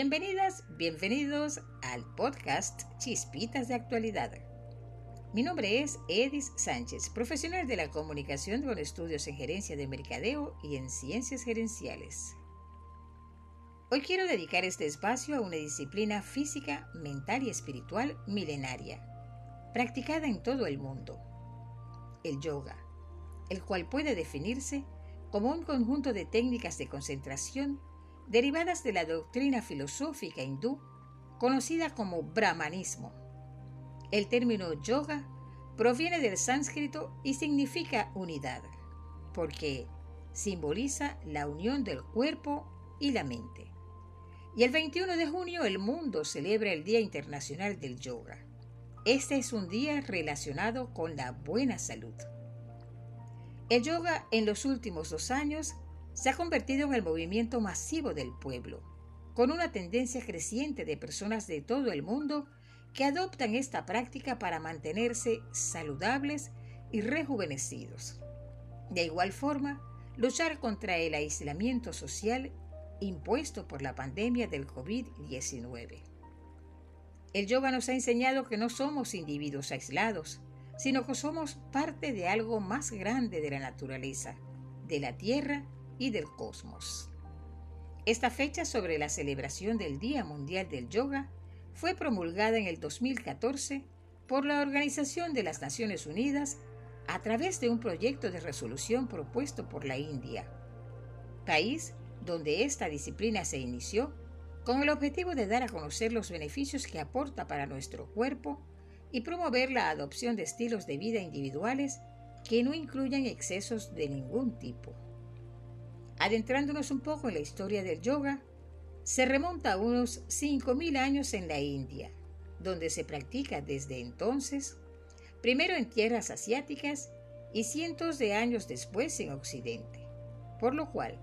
Bienvenidas, bienvenidos al podcast Chispitas de Actualidad. Mi nombre es Edis Sánchez, profesional de la comunicación con estudios en gerencia de mercadeo y en ciencias gerenciales. Hoy quiero dedicar este espacio a una disciplina física, mental y espiritual milenaria, practicada en todo el mundo, el yoga, el cual puede definirse como un conjunto de técnicas de concentración derivadas de la doctrina filosófica hindú conocida como brahmanismo. El término yoga proviene del sánscrito y significa unidad, porque simboliza la unión del cuerpo y la mente. Y el 21 de junio el mundo celebra el Día Internacional del Yoga. Este es un día relacionado con la buena salud. El yoga en los últimos dos años se ha convertido en el movimiento masivo del pueblo, con una tendencia creciente de personas de todo el mundo que adoptan esta práctica para mantenerse saludables y rejuvenecidos. De igual forma, luchar contra el aislamiento social impuesto por la pandemia del COVID-19. El yoga nos ha enseñado que no somos individuos aislados, sino que somos parte de algo más grande de la naturaleza, de la tierra y del cosmos. Esta fecha sobre la celebración del Día Mundial del Yoga fue promulgada en el 2014 por la Organización de las Naciones Unidas a través de un proyecto de resolución propuesto por la India, país donde esta disciplina se inició con el objetivo de dar a conocer los beneficios que aporta para nuestro cuerpo y promover la adopción de estilos de vida individuales que no incluyan excesos de ningún tipo. Adentrándonos un poco en la historia del yoga, se remonta a unos 5.000 años en la India, donde se practica desde entonces, primero en tierras asiáticas y cientos de años después en Occidente, por lo cual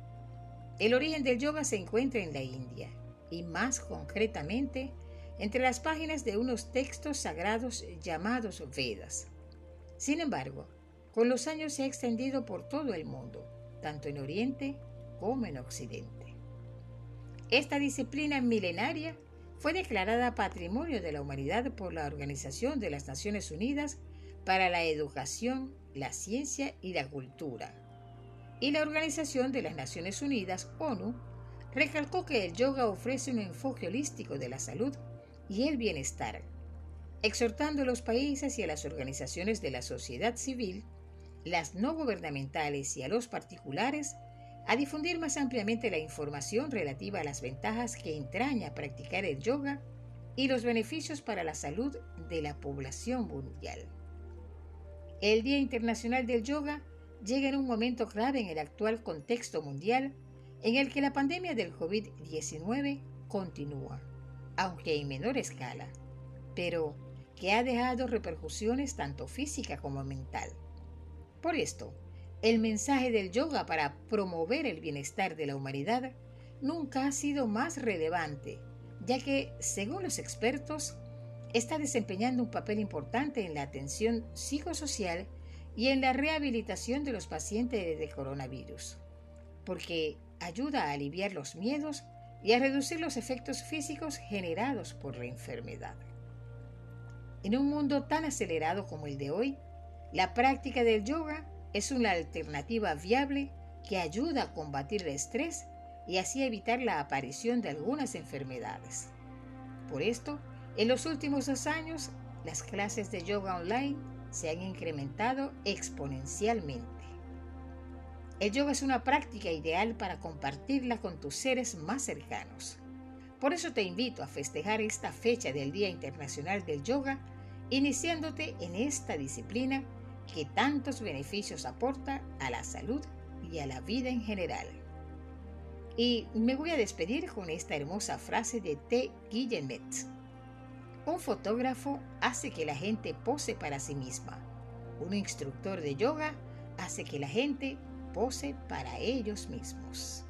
el origen del yoga se encuentra en la India y más concretamente entre las páginas de unos textos sagrados llamados Vedas. Sin embargo, con los años se ha extendido por todo el mundo, tanto en Oriente como en Occidente. Esta disciplina milenaria fue declarada Patrimonio de la Humanidad por la Organización de las Naciones Unidas para la Educación, la Ciencia y la Cultura. Y la Organización de las Naciones Unidas, ONU, recalcó que el yoga ofrece un enfoque holístico de la salud y el bienestar, exhortando a los países y a las organizaciones de la sociedad civil, las no gubernamentales y a los particulares a difundir más ampliamente la información relativa a las ventajas que entraña practicar el yoga y los beneficios para la salud de la población mundial. El Día Internacional del Yoga llega en un momento clave en el actual contexto mundial en el que la pandemia del COVID-19 continúa aunque en menor escala, pero que ha dejado repercusiones tanto física como mental. Por esto, el mensaje del yoga para promover el bienestar de la humanidad nunca ha sido más relevante, ya que, según los expertos, está desempeñando un papel importante en la atención psicosocial y en la rehabilitación de los pacientes de coronavirus, porque ayuda a aliviar los miedos y a reducir los efectos físicos generados por la enfermedad. En un mundo tan acelerado como el de hoy, la práctica del yoga es una alternativa viable que ayuda a combatir el estrés y así evitar la aparición de algunas enfermedades. Por esto, en los últimos dos años, las clases de yoga online se han incrementado exponencialmente. El yoga es una práctica ideal para compartirla con tus seres más cercanos. Por eso te invito a festejar esta fecha del Día Internacional del Yoga, iniciándote en esta disciplina que tantos beneficios aporta a la salud y a la vida en general. Y me voy a despedir con esta hermosa frase de T. Guillemet. Un fotógrafo hace que la gente pose para sí misma. Un instructor de yoga hace que la gente pose para ellos mismos.